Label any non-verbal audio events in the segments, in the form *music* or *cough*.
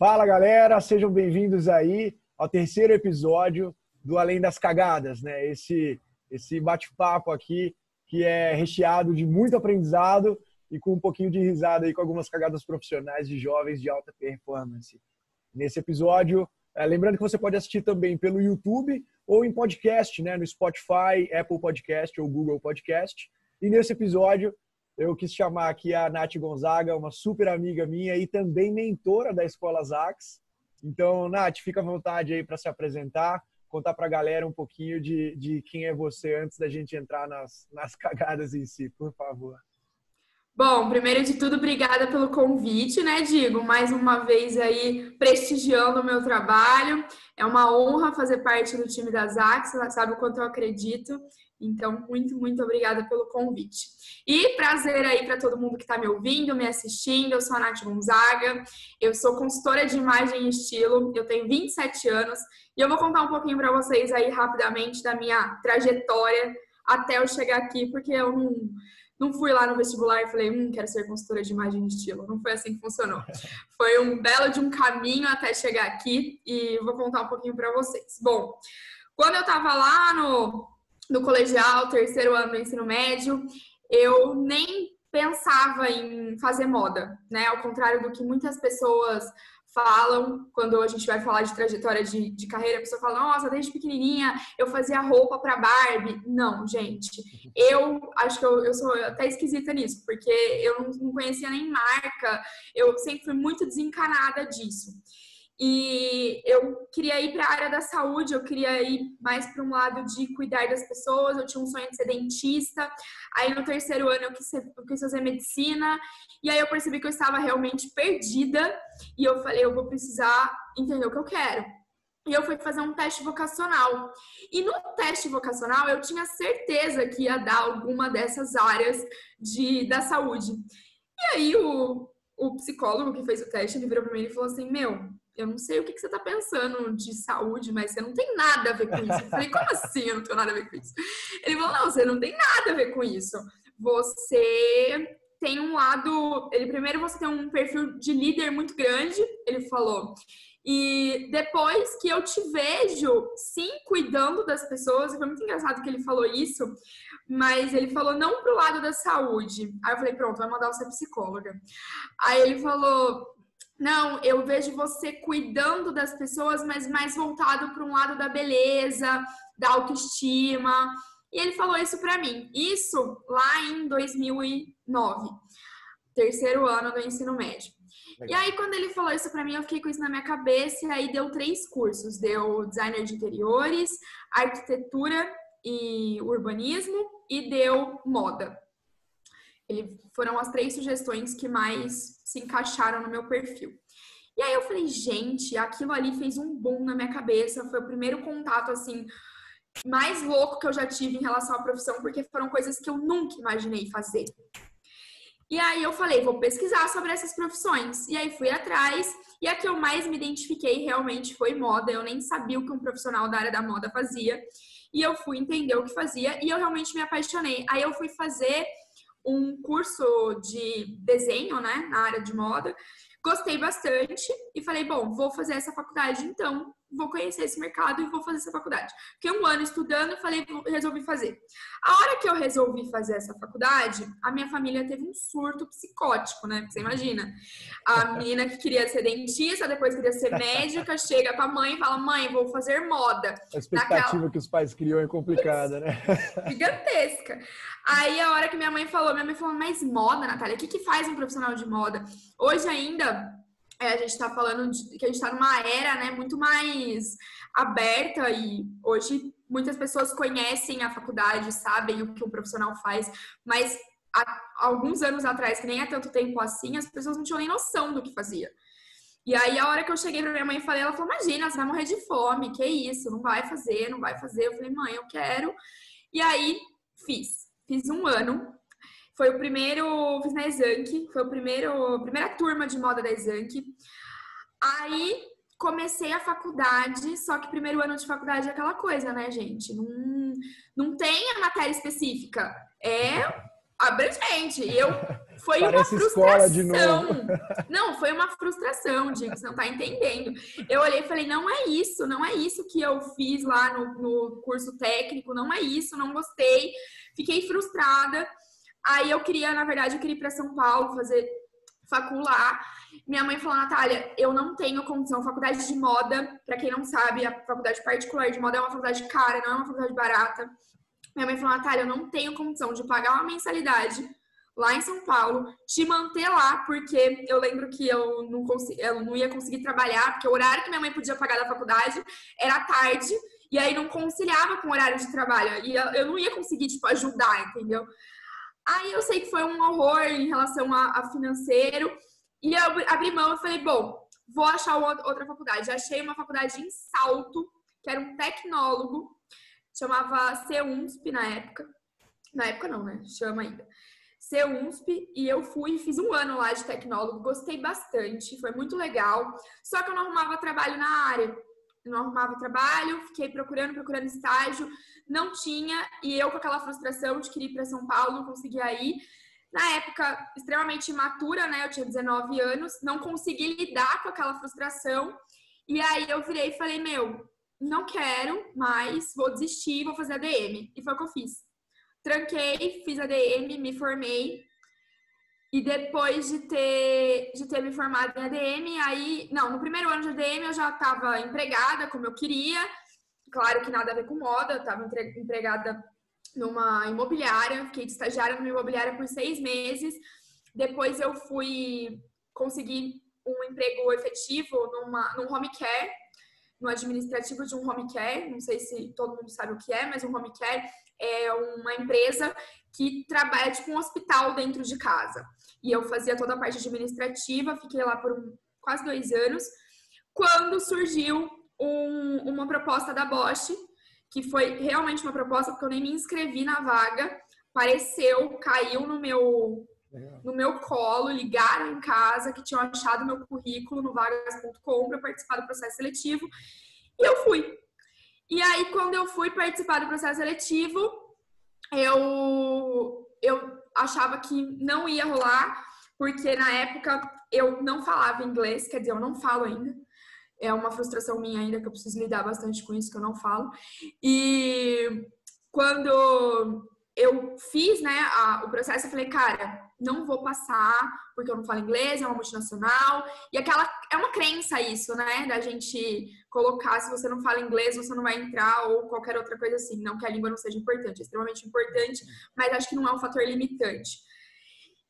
Fala galera, sejam bem-vindos aí ao terceiro episódio do Além das Cagadas, né? Esse, esse bate-papo aqui que é recheado de muito aprendizado e com um pouquinho de risada aí com algumas cagadas profissionais de jovens de alta performance. Nesse episódio, é, lembrando que você pode assistir também pelo YouTube ou em podcast, né? No Spotify, Apple Podcast ou Google Podcast. E nesse episódio eu quis chamar aqui a Nath Gonzaga, uma super amiga minha e também mentora da Escola Zax. Então, Nath, fica à vontade aí para se apresentar, contar para a galera um pouquinho de, de quem é você antes da gente entrar nas, nas *laughs* cagadas em si, por favor. Bom, primeiro de tudo, obrigada pelo convite, né, Digo? Mais uma vez aí prestigiando o meu trabalho. É uma honra fazer parte do time da Zax, sabe o quanto eu acredito. Então, muito, muito obrigada pelo convite. E prazer aí para todo mundo que está me ouvindo, me assistindo. Eu sou a Nath Gonzaga, eu sou consultora de imagem e estilo, eu tenho 27 anos e eu vou contar um pouquinho para vocês aí rapidamente da minha trajetória até eu chegar aqui, porque eu não, não fui lá no vestibular e falei, hum, quero ser consultora de imagem e estilo. Não foi assim que funcionou. *laughs* Foi um belo de um caminho até chegar aqui e vou contar um pouquinho para vocês. Bom, quando eu estava lá no no colegial, terceiro ano do ensino médio, eu nem pensava em fazer moda, né? Ao contrário do que muitas pessoas falam quando a gente vai falar de trajetória de, de carreira, a pessoa fala, nossa, desde pequenininha eu fazia roupa para Barbie. Não, gente, eu acho que eu, eu sou até esquisita nisso, porque eu não, conhecia nem marca, eu sempre fui muito desencanada disso. E eu queria ir para a área da saúde, eu queria ir mais para um lado de cuidar das pessoas. Eu tinha um sonho de ser dentista. Aí no terceiro ano eu quis, ser, eu quis fazer medicina. E aí eu percebi que eu estava realmente perdida. E eu falei, eu vou precisar entender o que eu quero. E eu fui fazer um teste vocacional. E no teste vocacional eu tinha certeza que ia dar alguma dessas áreas de, da saúde. E aí o, o psicólogo que fez o teste, virou para mim e falou assim: Meu, eu não sei o que, que você está pensando de saúde, mas você não tem nada a ver com isso. Eu falei, como assim eu não tenho nada a ver com isso? Ele falou, não, você não tem nada a ver com isso. Você tem um lado. Ele primeiro você tem um perfil de líder muito grande, ele falou. E depois que eu te vejo, sim, cuidando das pessoas, foi muito engraçado que ele falou isso, mas ele falou não pro lado da saúde. Aí eu falei, pronto, vai mandar você psicóloga. Aí ele falou, não, eu vejo você cuidando das pessoas, mas mais voltado para um lado da beleza, da autoestima. E ele falou isso para mim. Isso lá em 2009, terceiro ano do ensino médio. Legal. E aí, quando ele falou isso para mim, eu fiquei com isso na minha cabeça. E aí, deu três cursos: deu designer de interiores, arquitetura e urbanismo, e deu moda. Ele, foram as três sugestões que mais se encaixaram no meu perfil. E aí eu falei, gente, aquilo ali fez um boom na minha cabeça. Foi o primeiro contato, assim, mais louco que eu já tive em relação à profissão, porque foram coisas que eu nunca imaginei fazer. E aí eu falei, vou pesquisar sobre essas profissões. E aí fui atrás, e a que eu mais me identifiquei realmente foi moda. Eu nem sabia o que um profissional da área da moda fazia. E eu fui entender o que fazia, e eu realmente me apaixonei. Aí eu fui fazer um curso de desenho, né, na área de moda. Gostei bastante e falei, bom, vou fazer essa faculdade então vou conhecer esse mercado e vou fazer essa faculdade. Fiquei um ano estudando e falei, resolvi fazer. A hora que eu resolvi fazer essa faculdade, a minha família teve um surto psicótico, né? Você imagina. A *laughs* menina que queria ser dentista, depois queria ser médica, *laughs* chega pra mãe e fala, mãe, vou fazer moda. A expectativa Naquela... que os pais criam é complicada, né? *laughs* Gigantesca. Aí a hora que minha mãe falou, minha mãe falou, mas moda, Natália, o que, que faz um profissional de moda? Hoje ainda é, a gente está falando de, que a gente está numa era né, muito mais aberta e hoje muitas pessoas conhecem a faculdade, sabem o que um profissional faz, mas há alguns anos atrás, que nem há tanto tempo assim, as pessoas não tinham nem noção do que fazia. E aí, a hora que eu cheguei pra minha mãe e falei, ela falou: Imagina, você vai morrer de fome, que isso, não vai fazer, não vai fazer. Eu falei: Mãe, eu quero. E aí, fiz. Fiz um ano foi o primeiro, fiz na Exanc, foi o primeiro, a primeira turma de moda da Exanc. Aí comecei a faculdade, só que primeiro ano de faculdade é aquela coisa, né, gente? Não, não tem a matéria específica. É abrangente. E eu foi Parece uma frustração. *laughs* Não, foi uma frustração, Diego, você não tá entendendo. Eu olhei e falei, não é isso, não é isso que eu fiz lá no, no curso técnico, não é isso, não gostei. Fiquei frustrada. Aí eu queria, na verdade, eu queria ir para São Paulo fazer facular. Minha mãe falou, Natália, eu não tenho condição. Faculdade de moda, para quem não sabe, a faculdade particular de moda é uma faculdade cara, não é uma faculdade barata. Minha mãe falou, Natália, eu não tenho condição de pagar uma mensalidade lá em São Paulo, te manter lá, porque eu lembro que eu não, consegui, eu não ia conseguir trabalhar, porque o horário que minha mãe podia pagar da faculdade era tarde, e aí não conciliava com o horário de trabalho, e eu não ia conseguir, tipo, ajudar, entendeu? Aí eu sei que foi um horror em relação a, a financeiro, e eu abri mão e falei, bom, vou achar outra faculdade. Achei uma faculdade em Salto, que era um tecnólogo, chamava CUNSP na época. Na época não, né? Chama ainda. CUNSP, e eu fui fiz um ano lá de tecnólogo, gostei bastante, foi muito legal. Só que eu não arrumava trabalho na área. Eu não arrumava trabalho, fiquei procurando, procurando estágio, não tinha, e eu com aquela frustração de querer ir para São Paulo, conseguia ir. Na época, extremamente imatura, né? Eu tinha 19 anos, não consegui lidar com aquela frustração. E aí eu virei e falei, meu, não quero mais, vou desistir, vou fazer ADM. E foi o que eu fiz. Tranquei, fiz ADM, me formei. E depois de ter, de ter me formado em ADM, aí, não, no primeiro ano de ADM eu já estava empregada como eu queria. Claro que nada a ver com moda, eu estava empregada numa imobiliária, fiquei de estagiária numa imobiliária por seis meses. Depois eu fui conseguir um emprego efetivo numa, num home care, no administrativo de um home care, não sei se todo mundo sabe o que é, mas um home care é uma empresa que trabalha tipo um hospital dentro de casa. E eu fazia toda a parte administrativa, fiquei lá por um, quase dois anos, quando surgiu um, uma proposta da Bosch, que foi realmente uma proposta, porque eu nem me inscrevi na vaga, apareceu, caiu no meu no meu colo, ligaram em casa que tinham achado meu currículo no vagas.com para participar do processo seletivo e eu fui. E aí, quando eu fui participar do processo seletivo, eu, eu achava que não ia rolar, porque na época eu não falava inglês, quer dizer, eu não falo ainda. É uma frustração minha ainda que eu preciso lidar bastante com isso, que eu não falo. E quando eu fiz né, a, o processo, eu falei, cara, não vou passar porque eu não falo inglês, é uma multinacional. E aquela é uma crença isso, né? Da gente colocar se você não fala inglês, você não vai entrar ou qualquer outra coisa assim. Não que a língua não seja importante, é extremamente importante, mas acho que não é um fator limitante.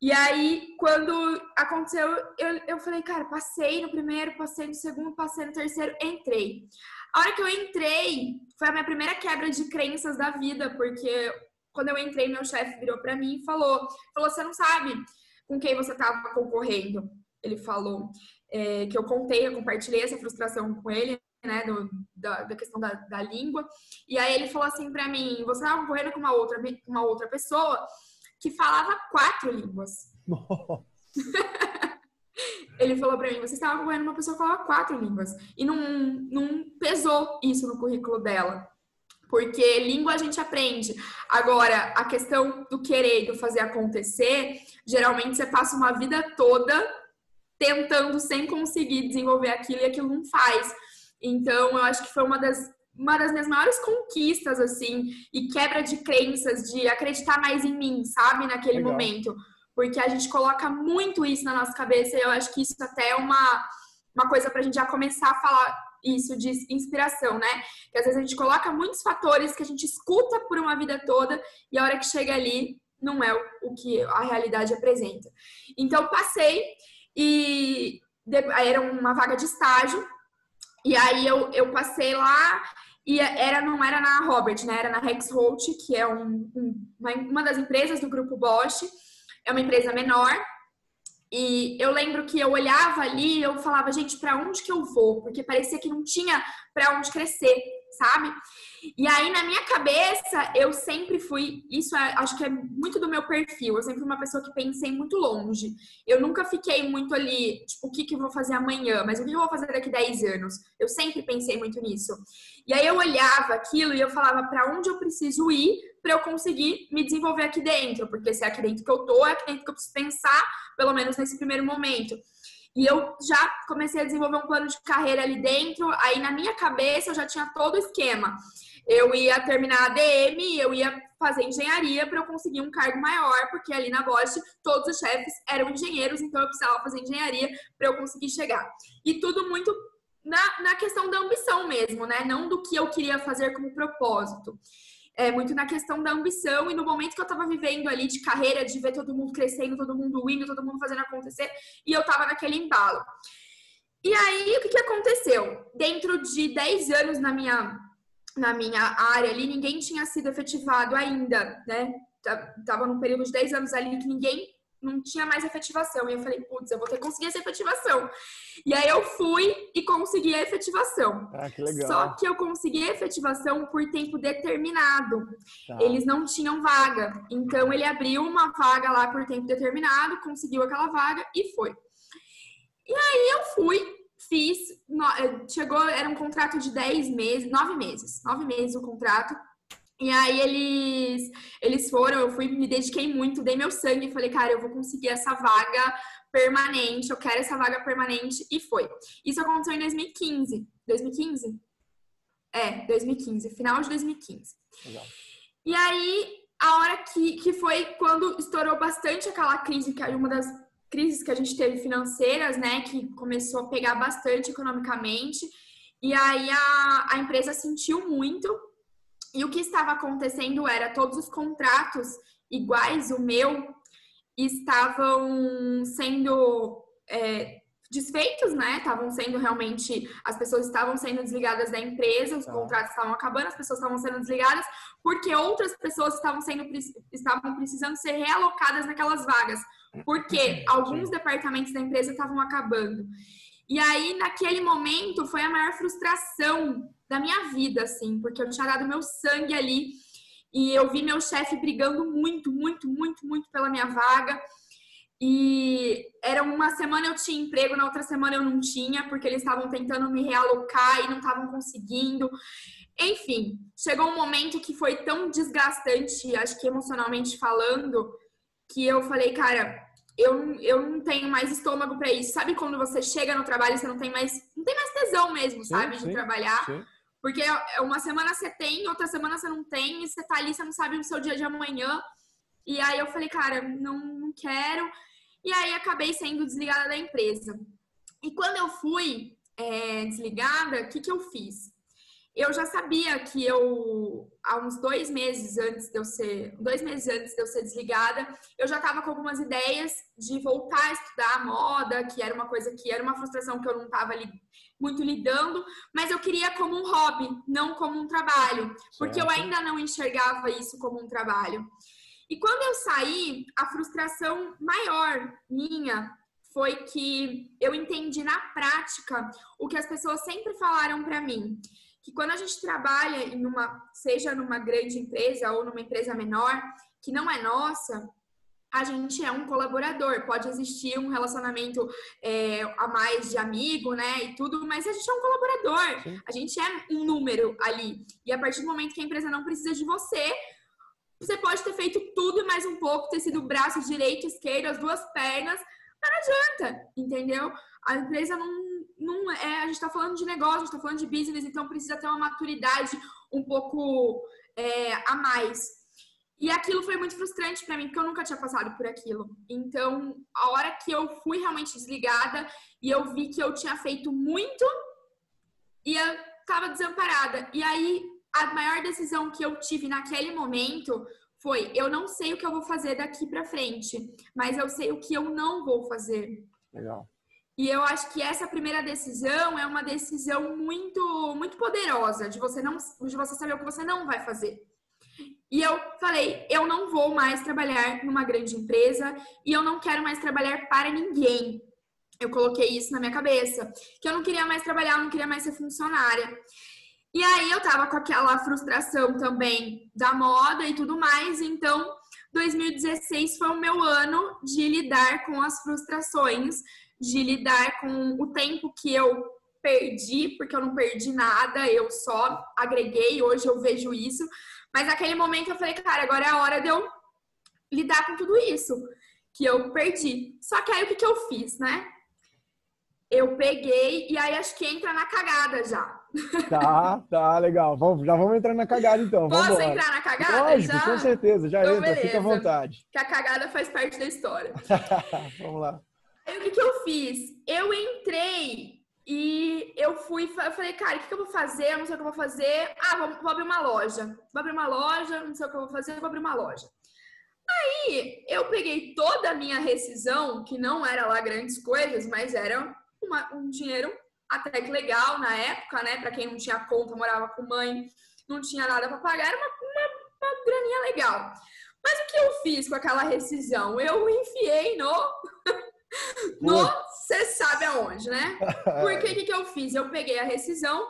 E aí, quando aconteceu, eu, eu falei, cara, passei no primeiro, passei no segundo, passei no terceiro, entrei. A hora que eu entrei, foi a minha primeira quebra de crenças da vida, porque quando eu entrei, meu chefe virou para mim e falou: falou, você não sabe com quem você estava concorrendo. Ele falou é, que eu contei, eu compartilhei essa frustração com ele, né, do, da, da, questão da, da, língua. E aí ele falou assim para mim: você estava concorrendo com uma outra, uma outra pessoa que falava quatro línguas. ele falou para mim: você estava com uma pessoa que falava quatro línguas. E não, não pesou isso no currículo dela porque língua a gente aprende. Agora, a questão do querer e do fazer acontecer, geralmente você passa uma vida toda tentando sem conseguir desenvolver aquilo e aquilo não faz. Então, eu acho que foi uma das uma das minhas maiores conquistas, assim, e quebra de crenças, de acreditar mais em mim, sabe, naquele Legal. momento. Porque a gente coloca muito isso na nossa cabeça e eu acho que isso até é uma, uma coisa pra gente já começar a falar isso de inspiração, né? Que às vezes a gente coloca muitos fatores que a gente escuta por uma vida toda e a hora que chega ali não é o que a realidade apresenta. Então passei e era uma vaga de estágio e aí eu, eu passei lá e era não era na Robert, né? Era na Rexroth, que é um, um, uma, uma das empresas do grupo Bosch. É uma empresa menor e eu lembro que eu olhava ali e eu falava, gente, para onde que eu vou? Porque parecia que não tinha para onde crescer, sabe? E aí na minha cabeça eu sempre fui, isso é, acho que é muito do meu perfil. Eu sempre fui uma pessoa que pensei muito longe. Eu nunca fiquei muito ali, tipo, o que que eu vou fazer amanhã, mas o que eu vou fazer daqui 10 anos? Eu sempre pensei muito nisso. E aí eu olhava aquilo e eu falava para onde eu preciso ir para eu conseguir me desenvolver aqui dentro, porque se é aqui dentro que eu tô, é aqui dentro que eu preciso pensar, pelo menos nesse primeiro momento. E eu já comecei a desenvolver um plano de carreira ali dentro, aí na minha cabeça eu já tinha todo o esquema. Eu ia terminar a DM, eu ia fazer engenharia para eu conseguir um cargo maior, porque ali na Bosch todos os chefes eram engenheiros, então eu precisava fazer engenharia para eu conseguir chegar. E tudo muito na, na questão da ambição mesmo, né? Não do que eu queria fazer como propósito. É muito na questão da ambição e no momento que eu tava vivendo ali de carreira, de ver todo mundo crescendo, todo mundo indo, todo mundo fazendo acontecer, e eu tava naquele embalo. E aí, o que, que aconteceu? Dentro de 10 anos na minha, na minha área ali, ninguém tinha sido efetivado ainda, né? Tava num período de 10 anos ali que ninguém não tinha mais efetivação. E eu falei, putz, eu vou ter que conseguir essa efetivação. E aí eu fui e consegui a efetivação. Ah, que legal. Só que eu consegui a efetivação por tempo determinado. Tá. Eles não tinham vaga. Então ele abriu uma vaga lá por tempo determinado, conseguiu aquela vaga e foi. E aí eu fui, fiz, eh, chegou, era um contrato de 10 meses, 9 meses, 9 meses o contrato. E aí eles, eles foram, eu fui, me dediquei muito, dei meu sangue e falei, cara, eu vou conseguir essa vaga permanente, eu quero essa vaga permanente, e foi. Isso aconteceu em 2015. 2015? É, 2015, final de 2015. Legal. E aí, a hora que, que foi quando estourou bastante aquela crise, que é uma das crises que a gente teve financeiras, né, que começou a pegar bastante economicamente, e aí a, a empresa sentiu muito, e o que estava acontecendo era todos os contratos iguais, o meu, estavam sendo é, desfeitos, né? Estavam sendo realmente, as pessoas estavam sendo desligadas da empresa, os tá. contratos estavam acabando, as pessoas estavam sendo desligadas, porque outras pessoas estavam sendo estavam precisando ser realocadas naquelas vagas, porque alguns departamentos da empresa estavam acabando. E aí, naquele momento, foi a maior frustração da minha vida, assim, porque eu tinha dado meu sangue ali e eu vi meu chefe brigando muito, muito, muito, muito pela minha vaga. E era uma semana eu tinha emprego, na outra semana eu não tinha, porque eles estavam tentando me realocar e não estavam conseguindo. Enfim, chegou um momento que foi tão desgastante, acho que emocionalmente falando, que eu falei, cara, eu, eu não tenho mais estômago para isso. Sabe quando você chega no trabalho e você não tem mais, não tem mais tesão mesmo, sabe, sim, de trabalhar? Sim. Porque é, é uma semana você tem, outra semana você não tem, e você tá ali, você não sabe o seu dia de amanhã. E aí eu falei, cara, não, não quero. E aí acabei sendo desligada da empresa. E quando eu fui é, desligada, o que, que eu fiz? eu já sabia que eu, há uns dois meses antes de eu ser, dois meses antes de eu ser desligada, eu já estava com algumas ideias de voltar a estudar moda, que era uma coisa que era uma frustração que eu não estava ali muito lidando, mas eu queria como um hobby, não como um trabalho, porque eu ainda não enxergava isso como um trabalho. E quando eu saí, a frustração maior minha foi que eu entendi na prática o que as pessoas sempre falaram para mim que quando a gente trabalha em uma, seja numa grande empresa ou numa empresa menor, que não é nossa, a gente é um colaborador. Pode existir um relacionamento é, a mais de amigo, né? E tudo, mas a gente é um colaborador. Sim. A gente é um número ali. E a partir do momento que a empresa não precisa de você, você pode ter feito tudo e mais um pouco, ter sido braço direito, esquerdo, as duas pernas, mas não adianta, entendeu? A empresa não, não é, a gente está falando de negócio, a gente está falando de business, então precisa ter uma maturidade um pouco é, a mais. E aquilo foi muito frustrante para mim, porque eu nunca tinha passado por aquilo. Então, a hora que eu fui realmente desligada e eu vi que eu tinha feito muito e eu estava desamparada. E aí, a maior decisão que eu tive naquele momento foi: eu não sei o que eu vou fazer daqui para frente, mas eu sei o que eu não vou fazer. Legal. E eu acho que essa primeira decisão é uma decisão muito, muito poderosa de você não, de você saber o que você não vai fazer. E eu falei, eu não vou mais trabalhar numa grande empresa e eu não quero mais trabalhar para ninguém. Eu coloquei isso na minha cabeça, que eu não queria mais trabalhar, eu não queria mais ser funcionária. E aí eu tava com aquela frustração também da moda e tudo mais, então 2016 foi o meu ano de lidar com as frustrações de lidar com o tempo que eu perdi, porque eu não perdi nada, eu só agreguei, hoje eu vejo isso, Mas naquele momento eu falei, cara, agora é a hora de eu lidar com tudo isso que eu perdi. Só que aí o que, que eu fiz, né? Eu peguei e aí acho que entra na cagada já. Tá, tá, legal. Vamos, já vamos entrar na cagada então. Posso vamos entrar na cagada? Lógico, já? com certeza. Já então, entra, beleza. fica à vontade. Que a cagada faz parte da história. *laughs* vamos lá. Aí o que, que eu fiz? Eu entrei e eu fui, eu falei, cara, o que, que eu vou fazer? Eu não sei o que eu vou fazer. Ah, vou, vou abrir uma loja. Vou abrir uma loja, não sei o que eu vou fazer, vou abrir uma loja. Aí eu peguei toda a minha rescisão, que não era lá grandes coisas, mas era uma, um dinheiro até que legal na época, né? Pra quem não tinha conta, morava com mãe, não tinha nada para pagar, era uma, uma, uma graninha legal. Mas o que eu fiz com aquela rescisão? Eu enfiei no. *laughs* no. Você sabe aonde, né? *laughs* Porque o que, que eu fiz? Eu peguei a rescisão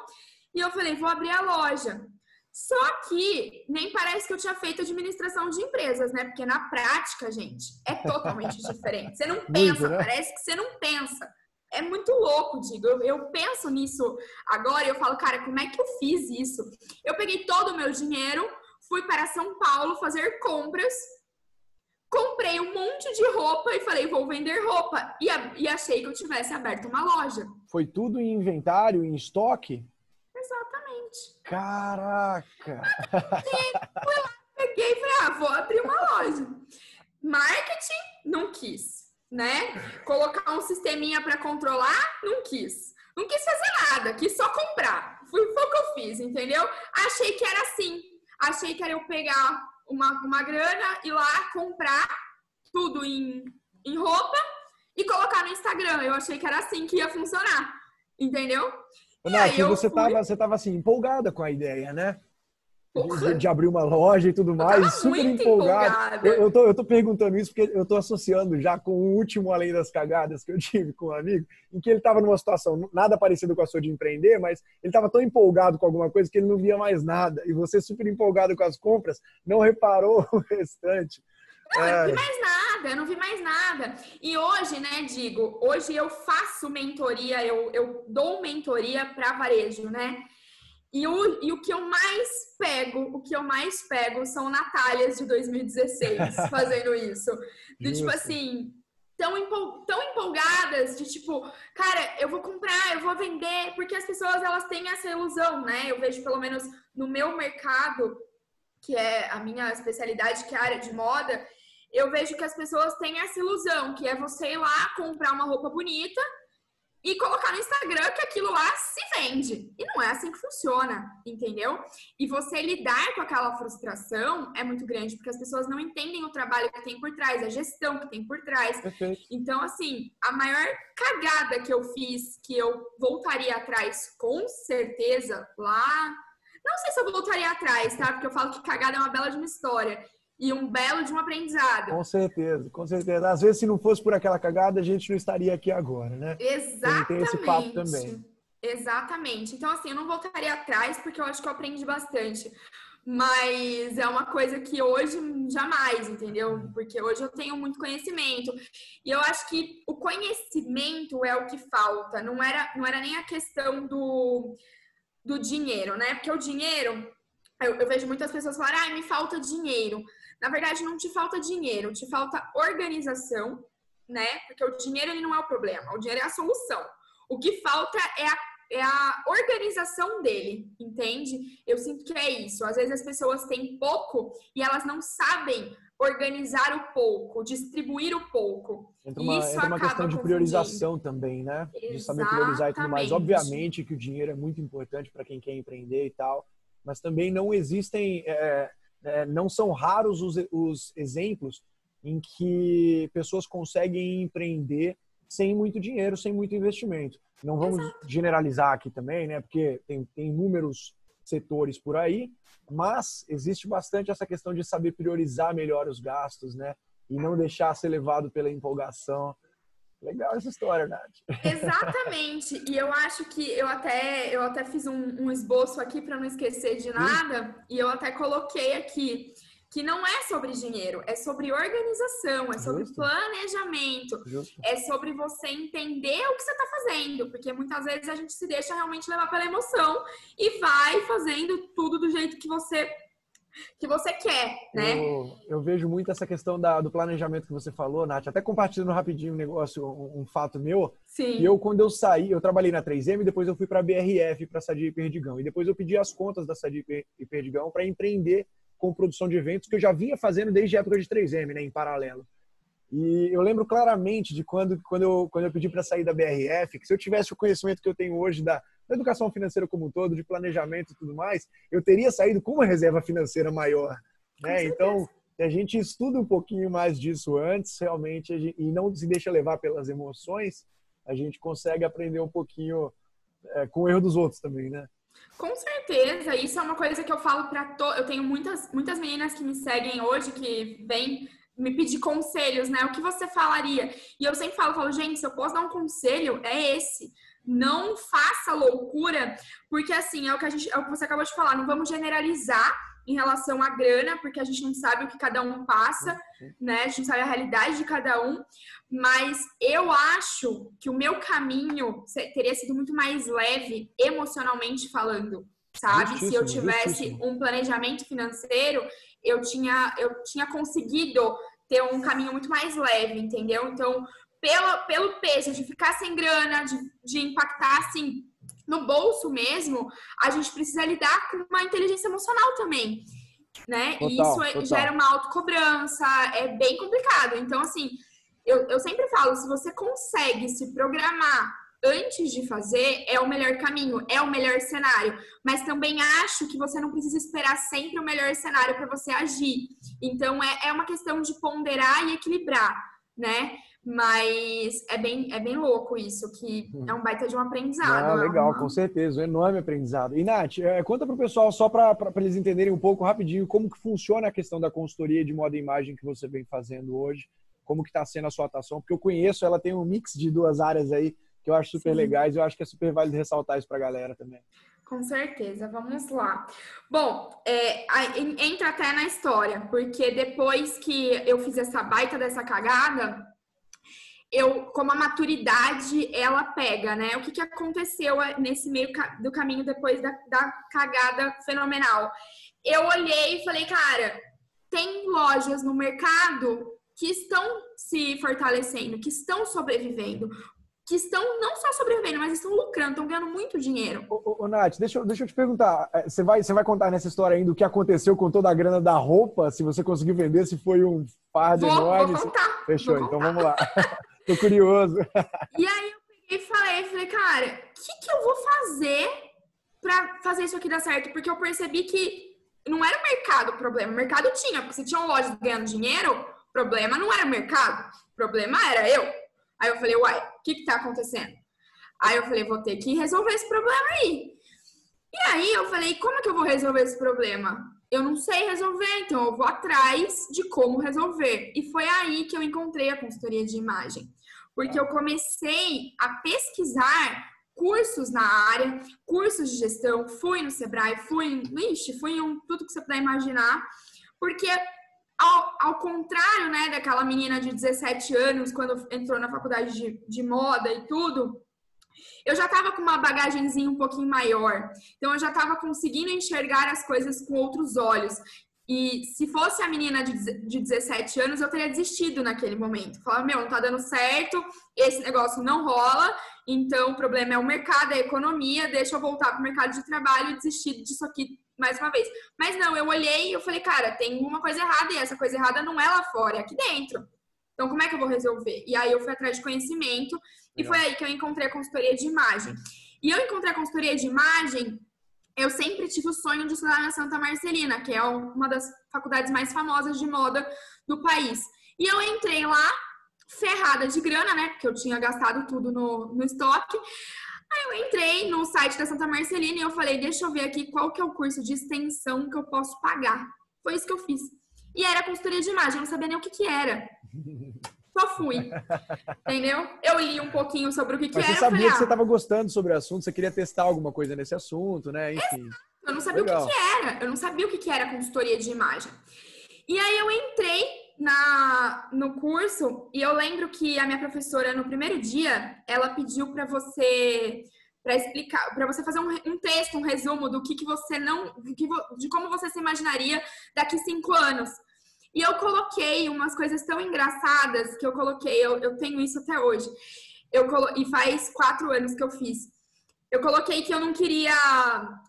e eu falei, vou abrir a loja. Só que nem parece que eu tinha feito administração de empresas, né? Porque na prática, gente, é totalmente *laughs* diferente. Você não pensa, né? parece que você não pensa. É muito louco, digo. Eu, eu penso nisso agora e eu falo, cara, como é que eu fiz isso? Eu peguei todo o meu dinheiro, fui para São Paulo fazer compras, comprei um monte de roupa e falei, vou vender roupa. E, e achei que eu tivesse aberto uma loja. Foi tudo em inventário, em estoque? Exatamente. Caraca! Peguei e falei, ah, vou abrir uma loja. Marketing, não quis, né? Colocar um sisteminha para controlar, não quis. Não quis fazer nada, quis só comprar. Foi, foi o que eu fiz, entendeu? Achei que era assim. Achei que era eu pegar uma, uma grana, ir lá comprar tudo em, em roupa e colocar no Instagram. Eu achei que era assim que ia funcionar, entendeu? E Nath, você fui- tava, você tava assim, empolgada com a ideia, né? De, de abrir uma loja e tudo mais, tava super empolgado. empolgada. Eu, eu, tô, eu tô perguntando isso porque eu tô associando já com o último Além das Cagadas que eu *laughs* tive com um amigo, em que ele tava numa situação nada parecido com a sua de empreender, mas ele tava tão empolgado com alguma coisa que ele não via mais nada. E você super empolgado com as compras, não reparou *laughs* o restante. Não, eu não vi mais nada, eu não vi mais nada. E hoje, né, digo, hoje eu faço mentoria, eu, eu dou mentoria para varejo, né? E o, e o que eu mais pego, o que eu mais pego são Natálias de 2016 *laughs* fazendo isso. Do tipo assim, tão, empol, tão empolgadas de tipo, cara, eu vou comprar, eu vou vender, porque as pessoas elas têm essa ilusão, né? Eu vejo pelo menos no meu mercado, que é a minha especialidade, que é a área de moda, eu vejo que as pessoas têm essa ilusão, que é você ir lá comprar uma roupa bonita e colocar no Instagram que aquilo lá se vende. E não é assim que funciona, entendeu? E você lidar com aquela frustração é muito grande, porque as pessoas não entendem o trabalho que tem por trás, a gestão que tem por trás. Perfeito. Então, assim, a maior cagada que eu fiz, que eu voltaria atrás com certeza lá. Não sei se eu voltaria atrás, tá? Porque eu falo que cagada é uma bela de uma história e um belo de um aprendizado. Com certeza, com certeza. Às vezes, se não fosse por aquela cagada, a gente não estaria aqui agora, né? Exatamente. Tem esse papo também. Exatamente. Então, assim, eu não voltaria atrás porque eu acho que eu aprendi bastante. Mas é uma coisa que hoje jamais, entendeu? Porque hoje eu tenho muito conhecimento. E eu acho que o conhecimento é o que falta. Não era, não era nem a questão do, do dinheiro, né? Porque o dinheiro, eu, eu vejo muitas pessoas falarem, ah, me falta dinheiro. Na verdade, não te falta dinheiro, te falta organização, né? Porque o dinheiro ele não é o problema, o dinheiro é a solução. O que falta é a, é a organização dele, entende? Eu sinto que é isso. Às vezes as pessoas têm pouco e elas não sabem organizar o pouco, distribuir o pouco. Entra uma, Isso entra uma acaba questão de priorização também, né? De saber priorizar e tudo mais. Exatamente. Obviamente que o dinheiro é muito importante para quem quer empreender e tal, mas também não existem, é, é, não são raros os, os exemplos em que pessoas conseguem empreender sem muito dinheiro, sem muito investimento. Não vamos generalizar aqui também, né? Porque tem, tem inúmeros setores por aí, mas existe bastante essa questão de saber priorizar melhor os gastos, né? E não deixar ser levado pela empolgação. Legal essa história, Nath. Exatamente. E eu acho que eu até eu até fiz um, um esboço aqui para não esquecer de nada e eu até coloquei aqui que não é sobre dinheiro, é sobre organização, é sobre Justo. planejamento, Justo. é sobre você entender o que você está fazendo, porque muitas vezes a gente se deixa realmente levar pela emoção e vai fazendo tudo do jeito que você que você quer, né? Eu, eu vejo muito essa questão da, do planejamento que você falou, Nath. Até compartilhando rapidinho um negócio, um, um fato meu. Sim. E eu, quando eu saí, eu trabalhei na 3M, depois eu fui para a BRF, para a Sadia e Perdigão. E depois eu pedi as contas da Sadia e Perdigão para empreender com produção de eventos que eu já vinha fazendo desde a época de 3M, né, em paralelo. E eu lembro claramente de quando, quando, eu, quando eu pedi para sair da BRF, que se eu tivesse o conhecimento que eu tenho hoje da, da educação financeira como um todo, de planejamento e tudo mais, eu teria saído com uma reserva financeira maior. Né? Então, se a gente estuda um pouquinho mais disso antes, realmente, e não se deixa levar pelas emoções, a gente consegue aprender um pouquinho é, com o erro dos outros também, né? Com certeza, isso é uma coisa que eu falo para to... eu tenho muitas muitas meninas que me seguem hoje que vêm me pedir conselhos, né? O que você falaria? E eu sempre falo, falo, gente, se eu posso dar um conselho, é esse. Não faça loucura, porque assim, é o que a gente, é o que você acabou de falar, não vamos generalizar em relação à grana, porque a gente não sabe o que cada um passa, né? A gente não sabe a realidade de cada um, mas eu acho que o meu caminho teria sido muito mais leve emocionalmente falando, sabe? Se eu tivesse um planejamento financeiro, eu tinha eu tinha conseguido ter um caminho muito mais leve, entendeu? Então, pelo, pelo peso de ficar sem grana, de, de impactar assim no bolso mesmo, a gente precisa lidar com uma inteligência emocional também, né? Total, e isso é, total. gera uma autocobrança, é bem complicado. Então, assim, eu, eu sempre falo, se você consegue se programar antes de fazer é o melhor caminho, é o melhor cenário. Mas também acho que você não precisa esperar sempre o melhor cenário para você agir. Então é, é uma questão de ponderar e equilibrar, né? Mas é bem, é bem louco isso, que é um baita de um aprendizado. Ah, legal, com certeza, um enorme aprendizado. E, Nath, é, conta para o pessoal, só para eles entenderem um pouco rapidinho, como que funciona a questão da consultoria de moda e imagem que você vem fazendo hoje, como que está sendo a sua atuação, porque eu conheço, ela tem um mix de duas áreas aí, que eu acho super Sim. legais e eu acho que é super válido ressaltar isso para a galera também. Com certeza, vamos lá. Bom, é, entra até na história, porque depois que eu fiz essa baita dessa cagada, eu, como a maturidade ela pega, né? O que, que aconteceu nesse meio do caminho depois da, da cagada fenomenal? Eu olhei e falei, cara, tem lojas no mercado que estão se fortalecendo, que estão sobrevivendo que estão não só sobrevivendo, mas estão lucrando, estão ganhando muito dinheiro. Ô, ô, ô Nath, deixa, eu, deixa eu te perguntar. É, você vai, você vai contar nessa história ainda o que aconteceu com toda a grana da roupa? Se você conseguiu vender, se foi um fardo vou, enorme? Vou contar. Fechou, vou então contar. vamos lá. *laughs* Tô curioso. E aí eu peguei e falei, falei, cara, o que, que eu vou fazer para fazer isso aqui dar certo? Porque eu percebi que não era o mercado o problema. O mercado tinha, porque se tinham lojas ganhando dinheiro, o problema não era o mercado. O problema era eu. Aí eu falei, uai, o que que tá acontecendo? Aí eu falei, vou ter que resolver esse problema aí. E aí eu falei, como é que eu vou resolver esse problema? Eu não sei resolver, então eu vou atrás de como resolver. E foi aí que eu encontrei a consultoria de imagem. Porque eu comecei a pesquisar cursos na área, cursos de gestão, fui no Sebrae, fui, ixi, fui em um, tudo que você puder imaginar, porque ao, ao contrário, né, daquela menina de 17 anos, quando entrou na faculdade de, de moda e tudo, eu já estava com uma bagagenzinha um pouquinho maior. Então, eu já estava conseguindo enxergar as coisas com outros olhos. E se fosse a menina de, de 17 anos, eu teria desistido naquele momento. Falava, meu, não tá dando certo, esse negócio não rola, então o problema é o mercado, é a economia, deixa eu voltar para o mercado de trabalho e desistir disso aqui mais uma vez. Mas não, eu olhei e eu falei, cara, tem uma coisa errada e essa coisa errada não é lá fora, é aqui dentro. Então, como é que eu vou resolver? E aí eu fui atrás de conhecimento e foi aí que eu encontrei a consultoria de imagem. E eu encontrei a consultoria de imagem, eu sempre tive o sonho de estudar na Santa Marcelina, que é uma das faculdades mais famosas de moda do país. E eu entrei lá, ferrada de grana, né? Porque eu tinha gastado tudo no, no estoque. Aí eu entrei no site da Santa Marcelina e eu falei, deixa eu ver aqui qual que é o curso de extensão que eu posso pagar. Foi isso que eu fiz. E era consultoria de imagem, eu não sabia nem o que que era. *laughs* Só fui. Entendeu? Eu li um pouquinho sobre o que, que Mas era. Você sabia falei, que você estava gostando sobre o assunto, você queria testar alguma coisa nesse assunto, né? Enfim. Eu não sabia Legal. o que, que era. Eu não sabia o que, que era consultoria de imagem. E aí eu entrei na, no curso e eu lembro que a minha professora, no primeiro dia, ela pediu para você para explicar, para você fazer um, um, texto, um resumo do que, que você não, que, de como você se imaginaria daqui cinco anos. E eu coloquei umas coisas tão engraçadas que eu coloquei, eu, eu tenho isso até hoje. Eu colo, e faz quatro anos que eu fiz. Eu coloquei que eu não queria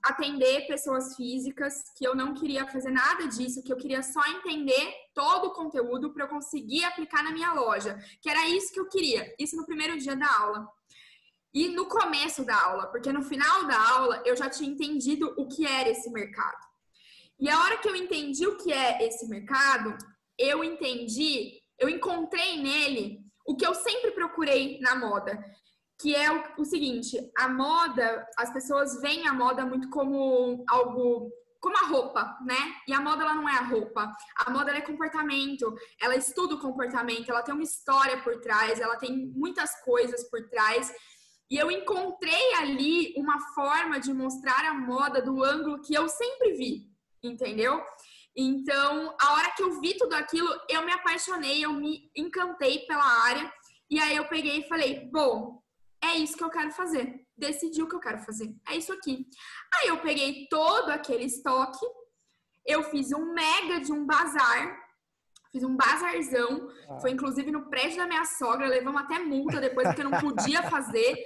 atender pessoas físicas, que eu não queria fazer nada disso, que eu queria só entender todo o conteúdo para eu conseguir aplicar na minha loja. Que era isso que eu queria. Isso no primeiro dia da aula. E no começo da aula, porque no final da aula eu já tinha entendido o que era esse mercado. E a hora que eu entendi o que é esse mercado, eu entendi, eu encontrei nele o que eu sempre procurei na moda, que é o, o seguinte: a moda, as pessoas veem a moda muito como algo como a roupa, né? E a moda ela não é a roupa. A moda é comportamento. Ela estuda o comportamento, ela tem uma história por trás, ela tem muitas coisas por trás. E eu encontrei ali uma forma de mostrar a moda do ângulo que eu sempre vi, entendeu? Então, a hora que eu vi tudo aquilo, eu me apaixonei, eu me encantei pela área. E aí eu peguei e falei: bom, é isso que eu quero fazer. Decidi o que eu quero fazer. É isso aqui. Aí eu peguei todo aquele estoque, eu fiz um mega de um bazar Fiz um bazarzão. Ah. Foi inclusive no prédio da minha sogra. Levamos até multa depois porque não podia *laughs* fazer.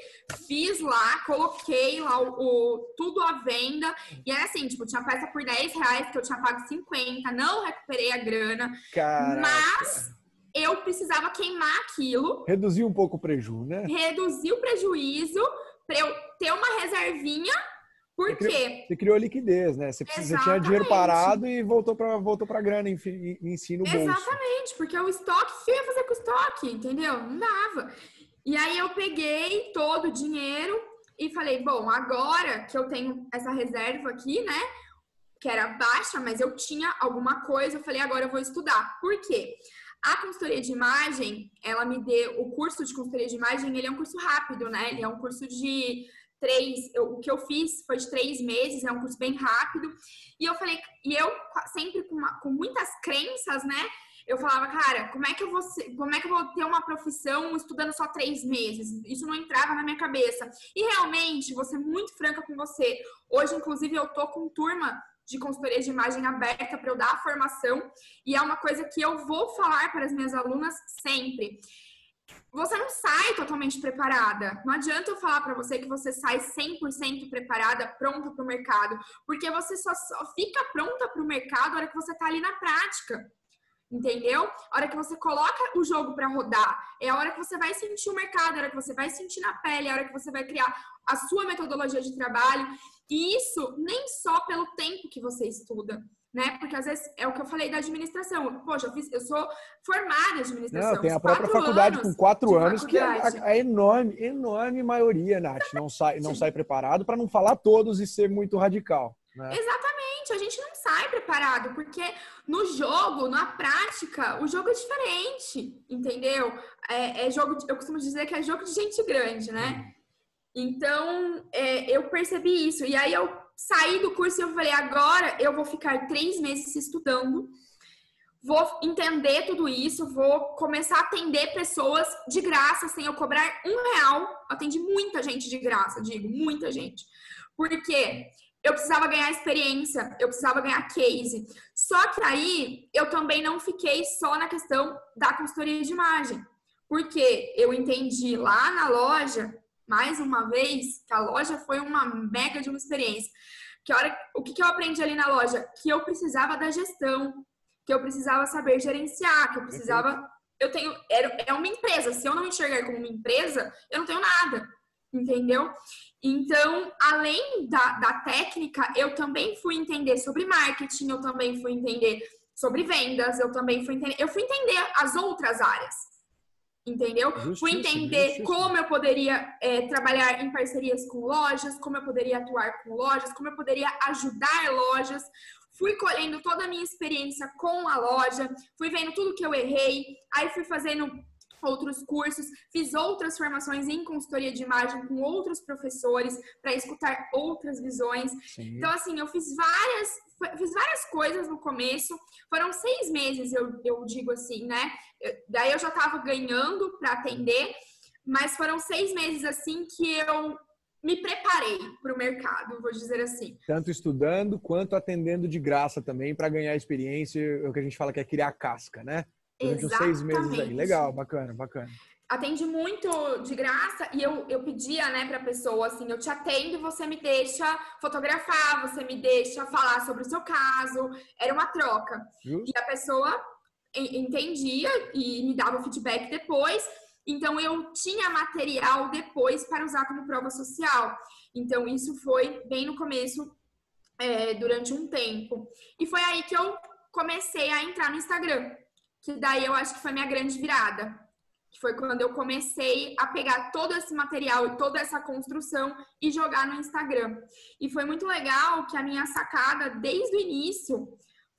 Fiz lá, coloquei lá o, o, tudo à venda. E era assim, tipo, tinha peça por 10 reais que eu tinha pago 50. Não recuperei a grana. Caraca. Mas eu precisava queimar aquilo. Reduzir um pouco o prejuízo, né? Reduzir o prejuízo para eu ter uma reservinha por você quê? Criou, você criou liquidez, né? Você, precisa, você tinha dinheiro parado e voltou para voltou a grana em, em, em si no bolso. Exatamente, porque o estoque, o que eu ia fazer com o estoque, entendeu? Não dava. E aí eu peguei todo o dinheiro e falei, bom, agora que eu tenho essa reserva aqui, né? Que era baixa, mas eu tinha alguma coisa, eu falei, agora eu vou estudar. Por quê? A consultoria de imagem, ela me deu, o curso de consultoria de imagem, ele é um curso rápido, né? Ele é um curso de três, eu, o que eu fiz foi de três meses, é um curso bem rápido. E eu falei, e eu sempre com, uma, com muitas crenças, né? Eu falava, cara, como é que eu vou como é que eu vou ter uma profissão estudando só três meses? Isso não entrava na minha cabeça. E realmente, vou ser muito franca com você. Hoje, inclusive, eu tô com turma de consultoria de imagem aberta para eu dar a formação e é uma coisa que eu vou falar para as minhas alunas sempre você não sai totalmente preparada. Não adianta eu falar para você que você sai 100% preparada, pronta para o mercado, porque você só, só fica pronta para o mercado na hora que você está ali na prática. Entendeu? A hora que você coloca o jogo para rodar, é a hora que você vai sentir o mercado, é a hora que você vai sentir na pele, é a hora que você vai criar a sua metodologia de trabalho. E isso nem só pelo tempo que você estuda, né? Porque às vezes é o que eu falei da administração. Poxa, eu, fiz, eu sou formada em administração. Não, tem a própria faculdade com quatro anos que a, a, enorme, enorme maioria, Nath, não sai, não sai preparado para não falar todos e ser muito radical. Né? Exatamente, a gente não sai preparado, porque no jogo, na prática, o jogo é diferente, entendeu? É, é jogo, de, eu costumo dizer que é jogo de gente grande, né? Então, é, eu percebi isso. E aí eu saí do curso e eu falei, agora eu vou ficar três meses estudando, vou entender tudo isso, vou começar a atender pessoas de graça, sem eu cobrar um real. Atendi muita gente de graça, digo, muita gente. Porque eu precisava ganhar experiência, eu precisava ganhar case. Só que aí eu também não fiquei só na questão da consultoria de imagem. Porque eu entendi lá na loja mais uma vez, que a loja foi uma mega de uma experiência. Que hora, o que, que eu aprendi ali na loja? Que eu precisava da gestão, que eu precisava saber gerenciar, que eu precisava. Eu tenho. É uma empresa. Se eu não enxergar como uma empresa, eu não tenho nada. Entendeu? Então, além da, da técnica, eu também fui entender sobre marketing, eu também fui entender sobre vendas, eu também fui entender. Eu fui entender as outras áreas entendeu? Fui entender como eu poderia é, trabalhar em parcerias com lojas, como eu poderia atuar com lojas, como eu poderia ajudar lojas. Fui colhendo toda a minha experiência com a loja, fui vendo tudo que eu errei, aí fui fazendo outros cursos, fiz outras formações em consultoria de imagem com outros professores para escutar outras visões. Sim. Então, assim, eu fiz várias fiz várias coisas no começo. Foram seis meses, eu, eu digo assim, né? Eu, daí eu já estava ganhando para atender, mas foram seis meses assim que eu me preparei para o mercado, vou dizer assim. Tanto estudando quanto atendendo de graça também para ganhar experiência, é o que a gente fala que é criar casca, né? Durante uns seis meses aí. Legal, bacana, bacana. Atendi muito de graça e eu, eu pedia, né, pra pessoa assim: eu te atendo, você me deixa fotografar, você me deixa falar sobre o seu caso. Era uma troca. E a pessoa entendia e me dava o feedback depois. Então, eu tinha material depois para usar como prova social. Então, isso foi bem no começo, é, durante um tempo. E foi aí que eu comecei a entrar no Instagram. Que daí eu acho que foi minha grande virada. Que foi quando eu comecei a pegar todo esse material e toda essa construção e jogar no Instagram. E foi muito legal que a minha sacada, desde o início,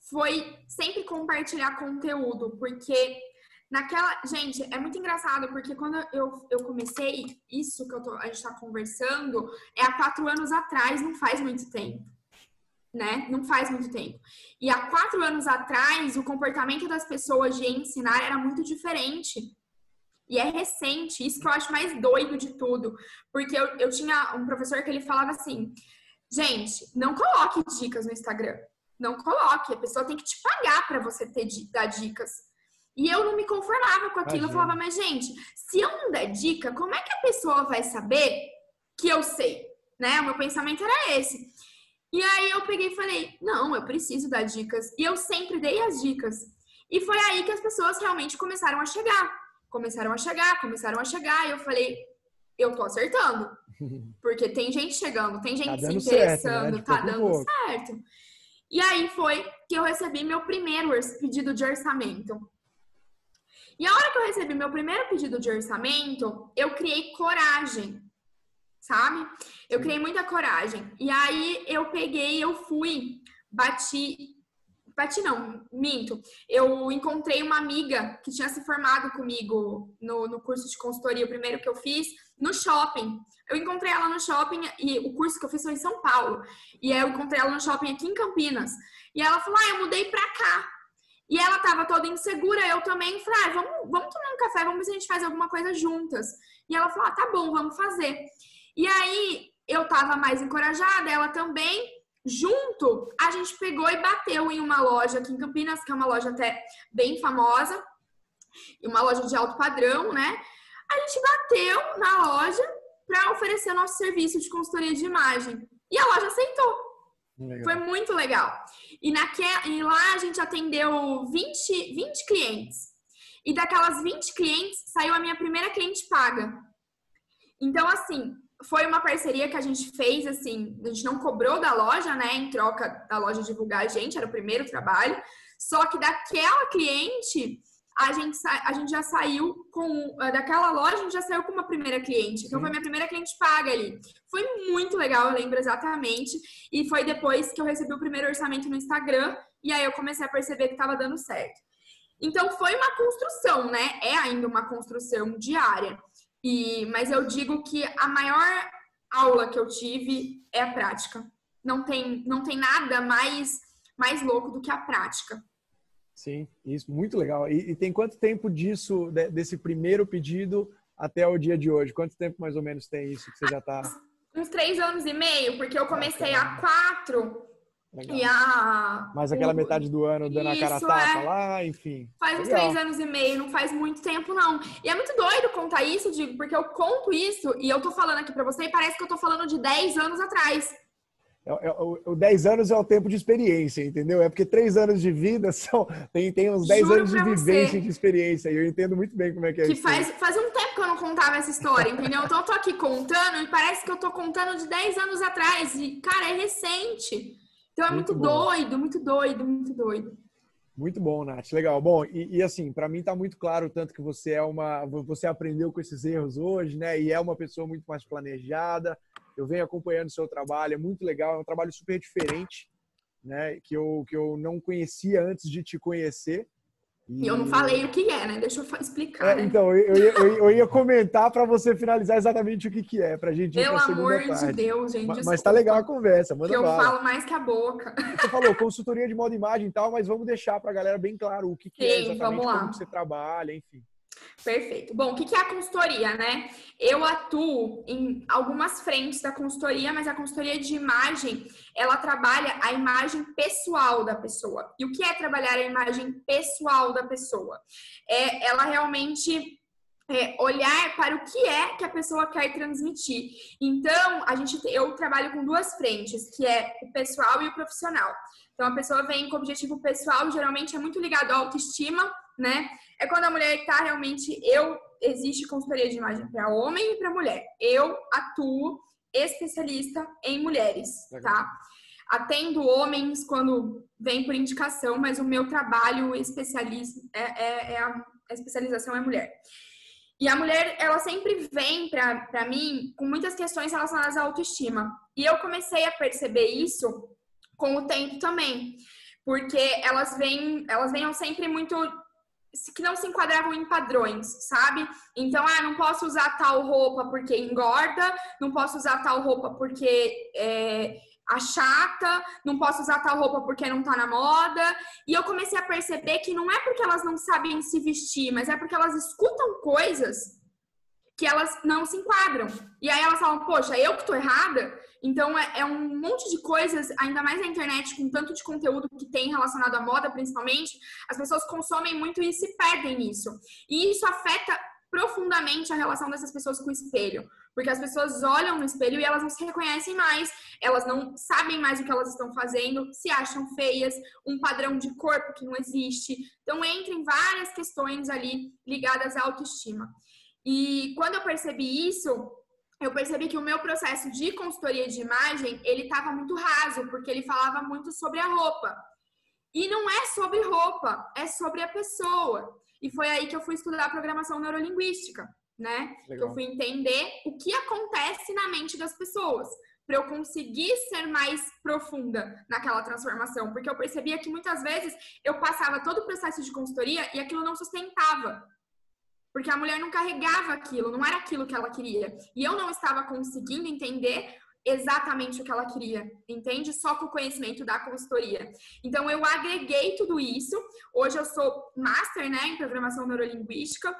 foi sempre compartilhar conteúdo, porque Naquela. Gente, é muito engraçado, porque quando eu, eu comecei, isso que eu tô, a gente tá conversando, é há quatro anos atrás, não faz muito tempo. Né? Não faz muito tempo. E há quatro anos atrás, o comportamento das pessoas de ensinar era muito diferente. E é recente, isso que eu acho mais doido de tudo. Porque eu, eu tinha um professor que ele falava assim: gente, não coloque dicas no Instagram. Não coloque. A pessoa tem que te pagar para você ter, dar dicas. E eu não me conformava com aquilo. Imagina. Eu falava, mas gente, se eu não der dica, como é que a pessoa vai saber que eu sei? Né? O meu pensamento era esse. E aí eu peguei e falei, não, eu preciso dar dicas. E eu sempre dei as dicas. E foi aí que as pessoas realmente começaram a chegar. Começaram a chegar, começaram a chegar. E eu falei, eu tô acertando. *laughs* Porque tem gente chegando, tem gente tá se interessando, certo, né? tá dando certo. E aí foi que eu recebi meu primeiro pedido de orçamento. E a hora que eu recebi meu primeiro pedido de orçamento, eu criei coragem, sabe? Eu criei muita coragem. E aí eu peguei, eu fui, bati. Bati não, minto. Eu encontrei uma amiga que tinha se formado comigo no, no curso de consultoria, o primeiro que eu fiz, no shopping. Eu encontrei ela no shopping e o curso que eu fiz foi em São Paulo. E aí eu encontrei ela no shopping aqui em Campinas. E ela falou: Ah, eu mudei pra cá. E ela tava toda insegura, eu também falei, ah, vamos, vamos tomar um café, vamos ver se a gente faz alguma coisa juntas. E ela falou, ah, tá bom, vamos fazer. E aí eu tava mais encorajada, ela também. Junto, a gente pegou e bateu em uma loja aqui em Campinas, que é uma loja até bem famosa, e uma loja de alto padrão, né? A gente bateu na loja para oferecer nosso serviço de consultoria de imagem. E a loja aceitou. Legal. Foi muito legal. E, naquela, e lá a gente atendeu 20, 20 clientes. E daquelas 20 clientes, saiu a minha primeira cliente paga. Então, assim, foi uma parceria que a gente fez, assim, a gente não cobrou da loja, né, em troca da loja divulgar a gente, era o primeiro trabalho. Só que daquela cliente, a gente, a gente já saiu com. Eh, daquela loja, a gente já saiu com uma primeira cliente. Então, foi minha primeira cliente paga ali. Foi muito legal, eu lembro exatamente. E foi depois que eu recebi o primeiro orçamento no Instagram. E aí eu comecei a perceber que estava dando certo. Então, foi uma construção, né? É ainda uma construção diária. E, mas eu digo que a maior aula que eu tive é a prática. Não tem, não tem nada mais, mais louco do que a prática. Sim, isso, muito legal. E, e, tem quanto tempo disso, desse primeiro pedido até o dia de hoje? Quanto tempo mais ou menos tem isso que você já está? Uns três anos e meio, porque eu comecei há quatro. Legal. E a... Mais aquela o... metade do ano dando isso, a cara tapa é... lá, enfim. Faz uns três anos e meio, não faz muito tempo, não. E é muito doido contar isso, digo, porque eu conto isso e eu tô falando aqui pra você e parece que eu tô falando de 10 anos atrás. É, é, o, o 10 anos é o tempo de experiência, entendeu? É porque 3 anos de vida *laughs* são, tem, tem uns 10 Juro anos de vivência, de experiência. E eu entendo muito bem como é que é que faz, faz um tempo que eu não contava essa história, entendeu? Então eu tô aqui contando e parece que eu tô contando de 10 anos atrás. E, cara, é recente. Então é muito, muito doido, muito doido, muito doido. Muito bom, Nath. Legal. Bom, e, e assim, para mim está muito claro o tanto que você é uma. Você aprendeu com esses erros hoje, né? E é uma pessoa muito mais planejada. Eu venho acompanhando o seu trabalho, é muito legal, é um trabalho super diferente, né? Que eu, que eu não conhecia antes de te conhecer. E eu não falei o que é, né? Deixa eu explicar. É, né? Então, eu, eu, eu, eu ia comentar para você finalizar exatamente o que, que é, para a gente Pelo amor de Deus, gente. Mas, mas tá legal a conversa, manda Que eu bala. falo mais que a boca. Você falou consultoria de modo imagem e tal, mas vamos deixar para a galera bem claro o que, que é Sim, é exatamente, como você trabalha, enfim. Perfeito. Bom, o que é a consultoria, né? Eu atuo em algumas frentes da consultoria, mas a consultoria de imagem, ela trabalha a imagem pessoal da pessoa. E o que é trabalhar a imagem pessoal da pessoa? É ela realmente é, olhar para o que é que a pessoa quer transmitir. Então, a gente, eu trabalho com duas frentes, que é o pessoal e o profissional. Então, a pessoa vem com objetivo pessoal, geralmente é muito ligado à autoestima, né? É quando a mulher está realmente, eu existe consultoria de imagem para homem e para mulher. Eu atuo especialista em mulheres, tá? Atendo homens quando vem por indicação, mas o meu trabalho especialista é, é, é a, a especialização é mulher. E a mulher, ela sempre vem para mim com muitas questões relacionadas à autoestima. E eu comecei a perceber isso com o tempo também. Porque elas vêm, elas venham sempre muito que não se enquadravam em padrões, sabe? Então, ah, não posso usar tal roupa porque engorda, não posso usar tal roupa porque é, achata, não posso usar tal roupa porque não tá na moda. E eu comecei a perceber que não é porque elas não sabem se vestir, mas é porque elas escutam coisas que elas não se enquadram. E aí elas falam, poxa, eu que tô errada? Então é, é, um monte de coisas, ainda mais na internet, com tanto de conteúdo que tem relacionado à moda, principalmente, as pessoas consomem muito e se perdem nisso. E isso afeta profundamente a relação dessas pessoas com o espelho. Porque as pessoas olham no espelho e elas não se reconhecem mais, elas não sabem mais o que elas estão fazendo, se acham feias, um padrão de corpo que não existe. Então, entram várias questões ali ligadas à autoestima. E quando eu percebi isso, eu percebi que o meu processo de consultoria de imagem, ele estava muito raso, porque ele falava muito sobre a roupa. E não é sobre roupa, é sobre a pessoa. E foi aí que eu fui estudar programação neurolinguística, né? Eu fui entender o que acontece na mente das pessoas, para eu conseguir ser mais profunda naquela transformação, porque eu percebia que muitas vezes eu passava todo o processo de consultoria e aquilo não sustentava. Porque a mulher não carregava aquilo, não era aquilo que ela queria. E eu não estava conseguindo entender exatamente o que ela queria, entende? Só com o conhecimento da consultoria. Então eu agreguei tudo isso. Hoje eu sou master, né, em programação neurolinguística.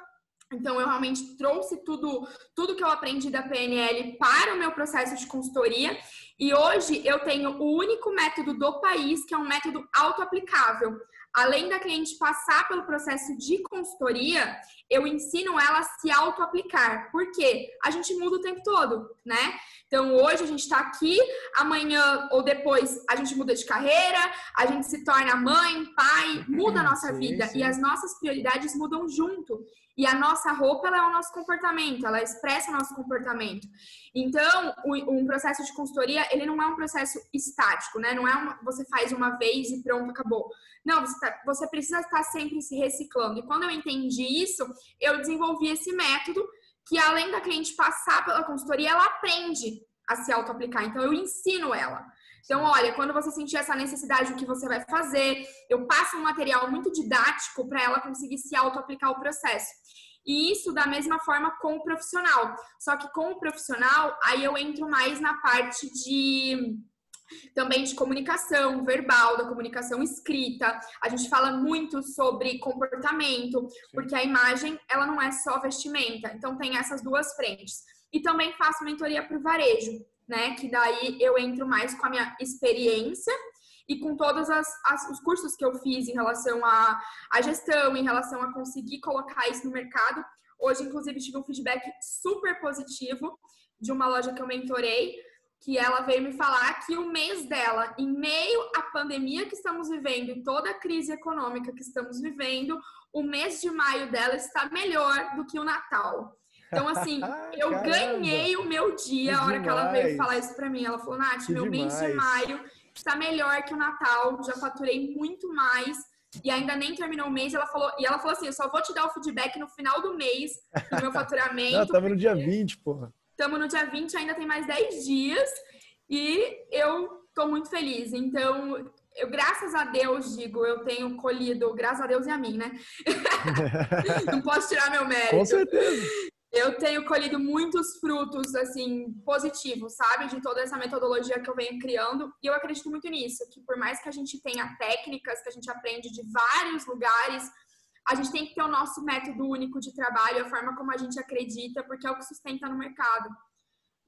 Então eu realmente trouxe tudo, tudo que eu aprendi da PNL para o meu processo de consultoria. E hoje eu tenho o único método do país que é um método auto-aplicável além da cliente passar pelo processo de consultoria, eu ensino ela a se auto-aplicar. Por quê? A gente muda o tempo todo, né? Então, hoje a gente está aqui, amanhã ou depois a gente muda de carreira, a gente se torna mãe, pai, muda a nossa sim, vida sim. e as nossas prioridades mudam junto. E a nossa roupa ela é o nosso comportamento, ela expressa o nosso comportamento. Então, um processo de consultoria, ele não é um processo estático, né? Não é uma, você faz uma vez e pronto, acabou. Não, você, tá, você precisa estar sempre se reciclando. E quando eu entendi isso, eu desenvolvi esse método que além da cliente passar pela consultoria, ela aprende a se auto-aplicar. Então, eu ensino ela. Então, olha, quando você sentir essa necessidade, o que você vai fazer? Eu passo um material muito didático para ela conseguir se auto-aplicar o processo. E isso da mesma forma com o profissional. Só que com o profissional, aí eu entro mais na parte de também de comunicação verbal, da comunicação escrita. A gente fala muito sobre comportamento, porque a imagem, ela não é só vestimenta. Então tem essas duas frentes. E também faço mentoria para o varejo né? Que daí eu entro mais com a minha experiência e com todos as, as, os cursos que eu fiz em relação à, à gestão, em relação a conseguir colocar isso no mercado. Hoje, inclusive, tive um feedback super positivo de uma loja que eu mentorei, que ela veio me falar que o mês dela, em meio à pandemia que estamos vivendo e toda a crise econômica que estamos vivendo, o mês de maio dela está melhor do que o Natal. Então, assim, *laughs* eu Caramba. ganhei o meu dia a hora demais. que ela veio falar isso pra mim. Ela falou, Nath, que meu demais. mês de maio está melhor que o Natal, já faturei muito mais. E ainda nem terminou o mês, ela falou, e ela falou assim: eu só vou te dar o feedback no final do mês do meu *laughs* faturamento. Não, tava no dia 20, porra. Estamos no dia 20, ainda tem mais 10 dias. E eu tô muito feliz. Então, eu, graças a Deus, digo, eu tenho colhido, graças a Deus e a mim, né? *laughs* Não posso tirar meu mérito. Com certeza eu tenho colhido muitos frutos, assim, positivos, sabe? De toda essa metodologia que eu venho criando. E eu acredito muito nisso, que por mais que a gente tenha técnicas que a gente aprende de vários lugares, a gente tem que ter o nosso método único de trabalho, a forma como a gente acredita, porque é o que sustenta no mercado.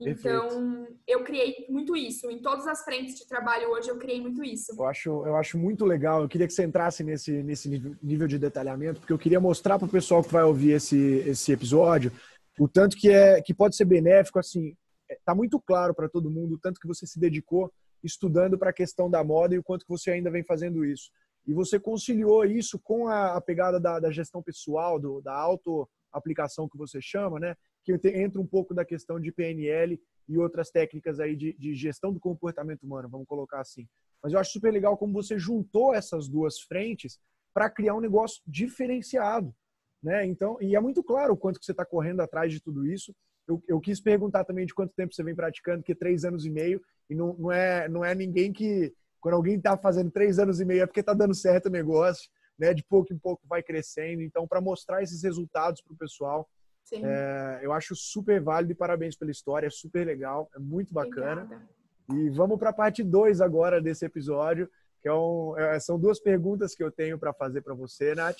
Então, Perfeito. eu criei muito isso. Em todas as frentes de trabalho hoje, eu criei muito isso. Eu acho, eu acho muito legal. Eu queria que você entrasse nesse, nesse nível de detalhamento, porque eu queria mostrar para o pessoal que vai ouvir esse, esse episódio o tanto que, é, que pode ser benéfico. Assim, é, muito claro para todo mundo o tanto que você se dedicou estudando para a questão da moda e o quanto que você ainda vem fazendo isso. E você conciliou isso com a, a pegada da, da, gestão pessoal, do, da auto-aplicação que você chama, né? que entra um pouco da questão de PNL e outras técnicas aí de, de, gestão do comportamento humano, vamos colocar assim. Mas eu acho super legal como você juntou essas duas frentes para criar um negócio diferenciado, né? Então, e é muito claro o quanto que você está correndo atrás de tudo isso. Eu, eu, quis perguntar também de quanto tempo você vem praticando, que é três anos e meio, e não, não, é, não é ninguém que, quando alguém está fazendo três anos e meio, é porque está dando certo o negócio, né? De pouco em pouco vai crescendo. Então, para mostrar esses resultados para o pessoal, é, eu acho super válido e parabéns pela história, é super legal, é muito bacana. Obrigada. E vamos para a parte 2 agora desse episódio, que é um, é, são duas perguntas que eu tenho para fazer para você, Nath.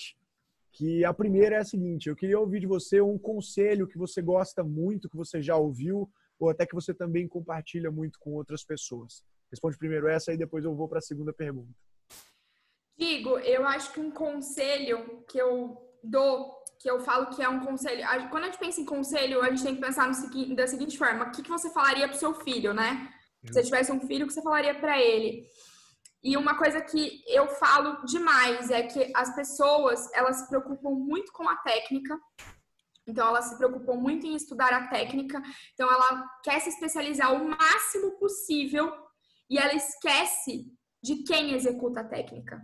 Que a primeira é a seguinte: eu queria ouvir de você um conselho que você gosta muito, que você já ouviu, ou até que você também compartilha muito com outras pessoas. Responde primeiro essa e depois eu vou para a segunda pergunta. Digo, eu acho que um conselho que eu dou que eu falo que é um conselho. Quando a gente pensa em conselho, a gente tem que pensar no seguinte, da seguinte forma: o que, que você falaria para o seu filho, né? Se você tivesse um filho, o que você falaria para ele? E uma coisa que eu falo demais é que as pessoas elas se preocupam muito com a técnica. Então elas se preocupam muito em estudar a técnica. Então ela quer se especializar o máximo possível e ela esquece de quem executa a técnica.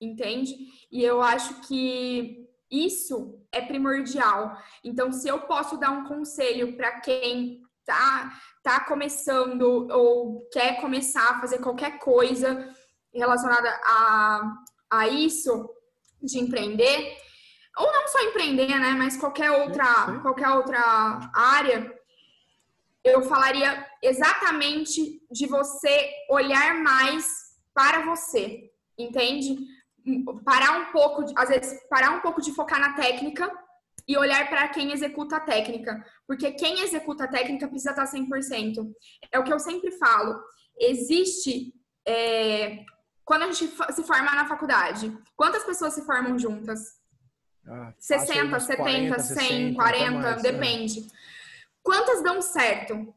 Entende? E eu acho que isso é primordial. Então, se eu posso dar um conselho para quem tá, tá começando ou quer começar a fazer qualquer coisa relacionada a, a isso, de empreender, ou não só empreender, né, mas qualquer outra, qualquer outra área, eu falaria exatamente de você olhar mais para você, entende? parar um pouco, às vezes, parar um pouco de focar na técnica e olhar para quem executa a técnica. Porque quem executa a técnica precisa estar 100%. É o que eu sempre falo. Existe. É, quando a gente se forma na faculdade, quantas pessoas se formam juntas? Ah, 60, 70, 40, 100, 60, 40, mais, é. depende. Quantas dão certo?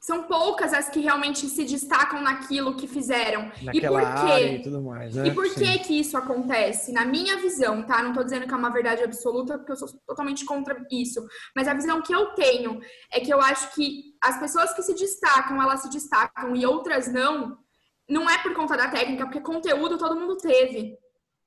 são poucas as que realmente se destacam naquilo que fizeram. Naquela e por quê? E, tudo mais, né? e por que que isso acontece? Na minha visão, tá? Não tô dizendo que é uma verdade absoluta, porque eu sou totalmente contra isso. Mas a visão que eu tenho é que eu acho que as pessoas que se destacam, elas se destacam e outras não, não é por conta da técnica, porque conteúdo todo mundo teve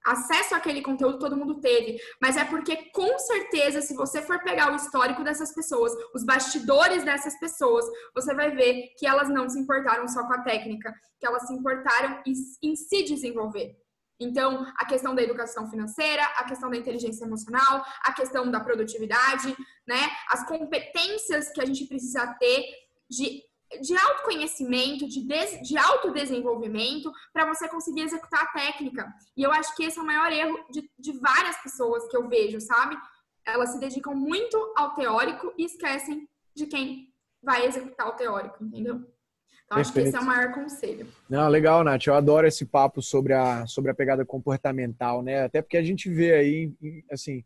acesso àquele conteúdo todo mundo teve, mas é porque com certeza se você for pegar o histórico dessas pessoas, os bastidores dessas pessoas, você vai ver que elas não se importaram só com a técnica, que elas se importaram em, em se desenvolver. Então, a questão da educação financeira, a questão da inteligência emocional, a questão da produtividade, né? As competências que a gente precisa ter de de autoconhecimento, de, des, de autodesenvolvimento, para você conseguir executar a técnica. E eu acho que esse é o maior erro de, de várias pessoas que eu vejo, sabe? Elas se dedicam muito ao teórico e esquecem de quem vai executar o teórico, entendeu? Então, acho que esse é o maior conselho. Não, legal, Nath. Eu adoro esse papo sobre a, sobre a pegada comportamental, né? Até porque a gente vê aí, assim,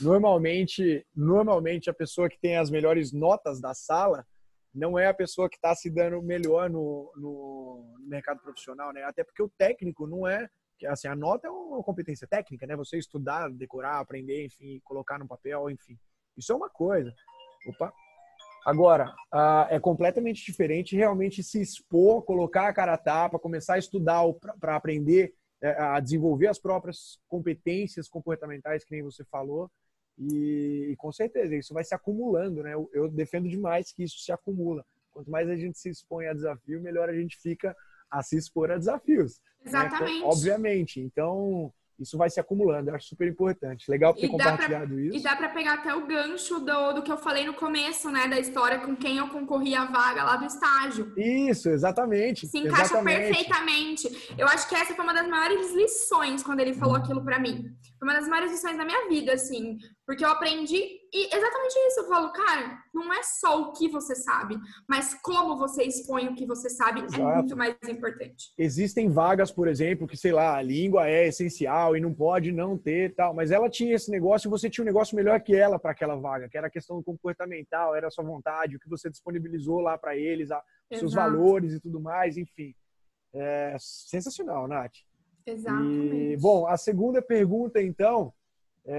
normalmente, normalmente a pessoa que tem as melhores notas da sala, não é a pessoa que está se dando melhor no, no, mercado profissional, né? Até porque o técnico não é assim a nota é uma competência técnica, né? Você estudar, decorar, aprender, enfim, colocar no papel, enfim, isso é uma coisa. Opa. Agora, é completamente diferente realmente se expor, colocar a cara a tapa, começar a estudar para aprender é, a desenvolver as próprias competências comportamentais, que nem você falou, e, e, com certeza, isso vai se acumulando, né? Eu, eu, defendo demais que isso se acumula. Quanto mais a gente se expõe a desafio, melhor a gente fica a se expor a desafios. Né? Exatamente. Né? Obviamente. Então, isso vai se acumulando. Eu acho super importante. Legal ter compartilhado pra, isso. E dá para pegar até o gancho do, do que eu falei no começo, né, da história com quem eu concorri à vaga lá do estágio. Isso, exatamente. Se encaixa exatamente. perfeitamente. Eu acho que essa foi uma das maiores lições quando ele falou aquilo para mim. Foi uma das maiores lições da minha vida, assim, porque eu aprendi e exatamente isso. Eu falo, cara, não é só o que você sabe, mas como você expõe o que você sabe é Exato. é muito mais importante. Existem vagas, por exemplo, que, sei lá, a língua é essencial e não pode não ter tal, mas ela tinha esse negócio e você tinha um negócio melhor que ela para aquela vaga, que era a questão comportamental, era a sua vontade, o que você disponibilizou lá para eles, os seus valores e tudo mais, enfim. É sensacional, Nath. Exatamente. E, bom, a segunda pergunta, então,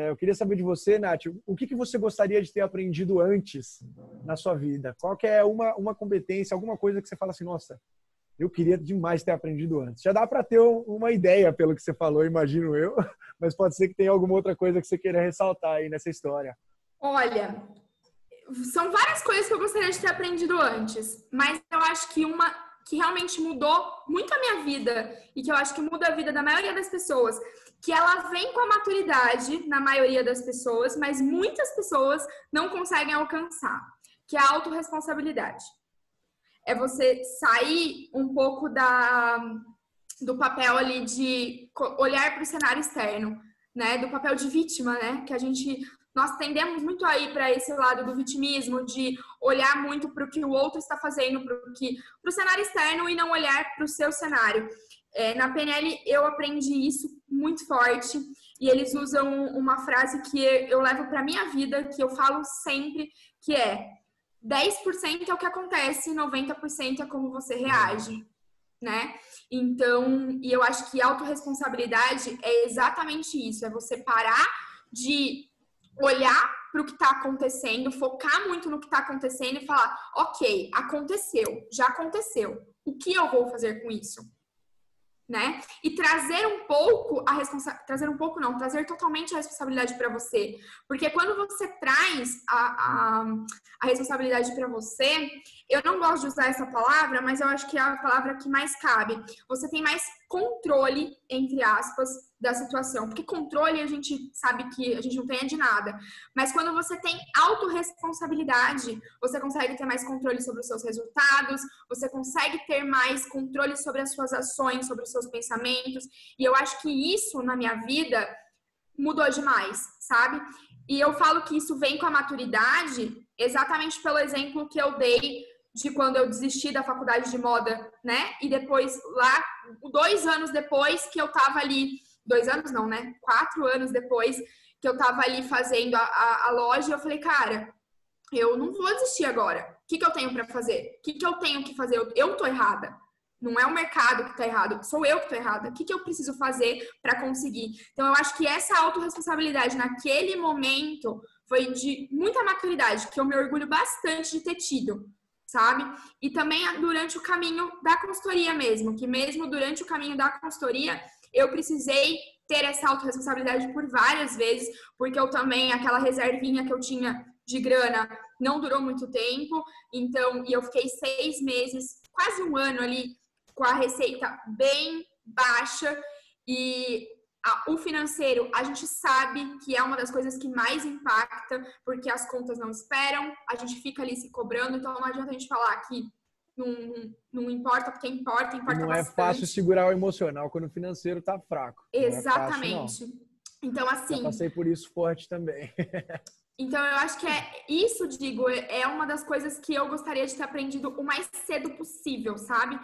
eu queria saber de você, Nath, o que, que você gostaria de ter aprendido antes na sua vida? Qual que é uma, uma competência, alguma coisa que você fala assim, nossa, eu queria demais ter aprendido antes. Já dá para ter uma ideia pelo que você falou, imagino eu, *laughs* mas pode ser que tenha alguma outra coisa que você queira ressaltar aí nessa história. Olha, são várias coisas que eu gostaria de ter aprendido antes, mas eu acho que uma que realmente mudou muito a minha vida e que eu acho que muda a vida da maioria das pessoas, que ela vem com a maturidade na maioria das pessoas, mas muitas pessoas não conseguem alcançar, que é a autorresponsabilidade. É você sair um pouco da do papel ali de olhar para o cenário externo, né, do papel de vítima, né, que a gente nós tendemos muito aí para esse lado do vitimismo, de olhar muito para o que o outro está fazendo, para o cenário externo e não olhar para o seu cenário. É, na PNL eu aprendi isso muito forte e eles usam uma frase que eu levo para minha vida, que eu falo sempre, que é 10% é o que acontece, 90% é como você reage, né? Então, e eu acho que autorresponsabilidade é exatamente isso, é você parar de olhar para o que está acontecendo, focar muito no que está acontecendo e falar: ok, aconteceu, já aconteceu. O que eu vou fazer com isso? Né? E trazer um pouco a responsabilidade, trazer um pouco não, trazer totalmente a responsabilidade para você. Porque quando você traz a, a, a responsabilidade para você, eu não gosto de usar essa palavra, mas eu acho que é a palavra que mais cabe. Você tem mais controle, entre aspas, da situação. Porque controle a gente sabe que a gente não tem de nada. Mas quando você tem autorresponsabilidade, você consegue ter mais controle sobre os seus resultados, você consegue ter mais controle sobre as suas ações, sobre os seus pensamentos. E eu acho que isso na minha vida mudou demais, sabe? E eu falo que isso vem com a maturidade exatamente pelo exemplo que eu dei de quando eu desisti da faculdade de moda, né? E depois, lá, dois anos depois que eu tava ali, dois anos não, né? Quatro anos depois que eu tava ali fazendo a, a, a loja, eu falei, cara, eu não vou desistir agora. O que, que eu tenho para fazer? O que, que eu tenho que fazer? Eu, eu tô errada. Não é o mercado que está errado, sou eu que estou errada. O que, que eu preciso fazer para conseguir? Então, eu acho que essa autorresponsabilidade naquele momento foi de muita maturidade, que eu me orgulho bastante de ter tido sabe? E também durante o caminho da consultoria mesmo, que mesmo durante o caminho da consultoria, eu precisei ter essa autorresponsabilidade por várias vezes, porque eu também, aquela reservinha que eu tinha de grana não durou muito tempo, então, e eu fiquei seis meses, quase um ano ali, com a receita bem baixa, e o financeiro, a gente sabe que é uma das coisas que mais impacta, porque as contas não esperam, a gente fica ali se cobrando, então não adianta a gente falar que não, não importa, porque importa, importa não bastante. Não é fácil segurar o emocional quando o financeiro tá fraco. Exatamente. É fácil, então, assim. Passei por isso forte também. *laughs* então, eu acho que é isso, digo, é uma das coisas que eu gostaria de ter aprendido o mais cedo possível, sabe?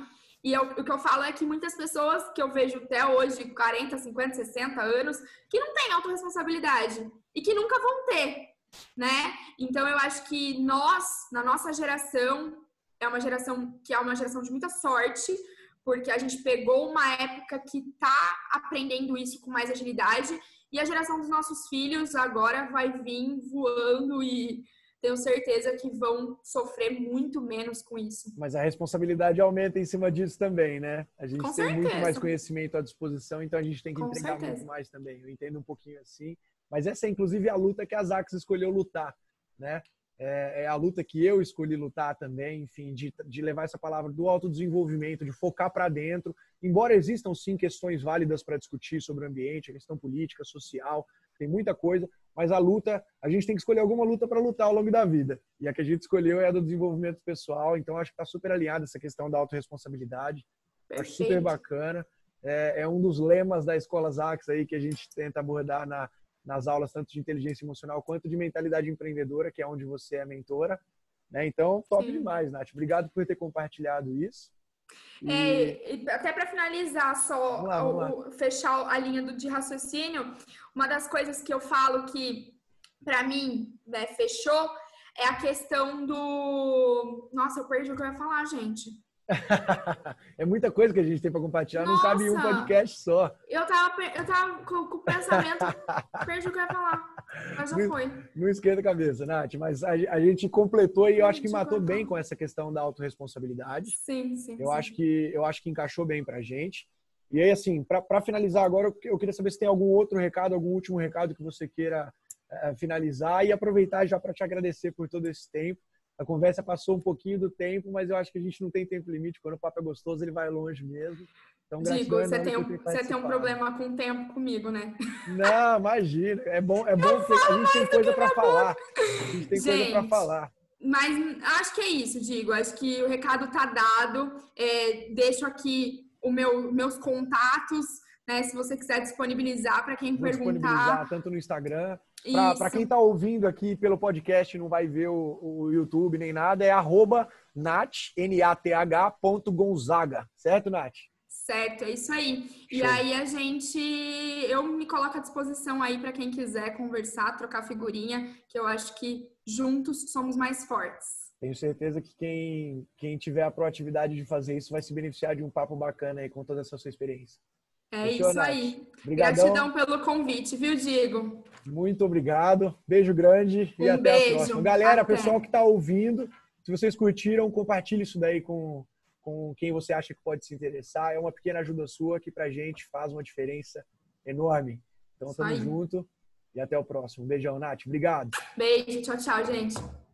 E eu, o que eu falo é que muitas pessoas que eu vejo até hoje, 40, 50, 60 anos, que não têm autorresponsabilidade e que nunca vão ter, né? Então eu acho que nós, na nossa geração, é uma geração que é uma geração de muita sorte, porque a gente pegou uma época que tá aprendendo isso com mais agilidade e a geração dos nossos filhos agora vai vir voando e tenho certeza que vão sofrer muito menos com isso. Mas a responsabilidade aumenta em cima disso também, né? A gente com tem certeza. muito mais conhecimento à disposição, então a gente tem que com entregar certeza. muito mais também. Eu entendo um pouquinho assim. Mas essa é inclusive a luta que a Zax escolheu lutar, né? é, é, a luta que eu escolhi lutar também, enfim, de, de levar essa palavra do autodesenvolvimento, de focar para dentro. Embora existam sim questões válidas para discutir sobre o ambiente, a questão política, social, tem muita coisa, mas a luta, a gente tem que escolher alguma luta para lutar ao longo da vida. E a que a gente escolheu é a do desenvolvimento pessoal, então acho que está super alinhada essa questão da autorresponsabilidade. Acho super bacana. É, é, um dos lemas da Escola Zax aí que a gente tenta abordar na, nas aulas tanto de inteligência emocional quanto de mentalidade empreendedora, que é onde você é mentora. Né? Então, top Sim. demais, Nath. Obrigado por ter compartilhado isso. E... É, até para finalizar, só vamos lá, vamos lá. fechar a linha do, de raciocínio, uma das coisas que eu falo que, para mim, né, fechou é a questão do. Nossa, eu perdi o que eu ia falar, gente. *laughs* é muita coisa que a gente tem para compartilhar, Nossa, não cabe em um podcast só. Eu tava, eu tava com, com o pensamento, perdi o que eu ia falar, mas já não, foi. Não esquenta a cabeça, Nath, mas a, a gente completou e eu acho que matou bem com essa questão da autorresponsabilidade. Sim, sim. Eu, sim. Acho, que, eu acho que encaixou bem pra gente. E aí, assim, para finalizar agora, eu, eu queria saber se tem algum outro recado, algum último recado que você queira é, finalizar e aproveitar já para te agradecer por todo esse tempo a conversa passou um pouquinho do tempo, mas eu acho que a gente não tem tempo limite. Quando o papo é gostoso, ele vai longe mesmo. Então, Digo, você tem, um, você tem um problema com o tempo comigo, né? Não, imagina. É bom, é bom que a gente tem coisa para falar. A gente tem gente, coisa para falar. Mas acho que é isso, Digo. Acho que o recado tá dado. É, deixo aqui o meu, meus contatos, né? Se você quiser disponibilizar para quem Vou perguntar. Disponibilizar tanto no Instagram para quem está ouvindo aqui pelo podcast não vai ver o, o YouTube nem nada, é arroba nat, N-A-T-H, ponto Gonzaga. Certo, Nath? Certo, é isso aí. Show. E aí a gente, eu me coloco à disposição aí para quem quiser conversar, trocar figurinha, que eu acho que juntos somos mais fortes. Tenho certeza que quem, quem tiver a proatividade de fazer isso vai se beneficiar de um papo bacana aí com toda essa sua experiência. É isso aí. Obrigadão. Gratidão pelo convite, viu, Diego? Muito obrigado. Beijo grande e até beijo. a próxima. Galera, até. pessoal que está ouvindo, se vocês curtiram, compartilhe isso daí com, com quem você acha que pode se interessar. É uma pequena ajuda sua que pra gente faz uma diferença enorme. Então, tamo junto e até o próximo. beijão, Nath. Obrigado. Beijo. Tchau, tchau, gente.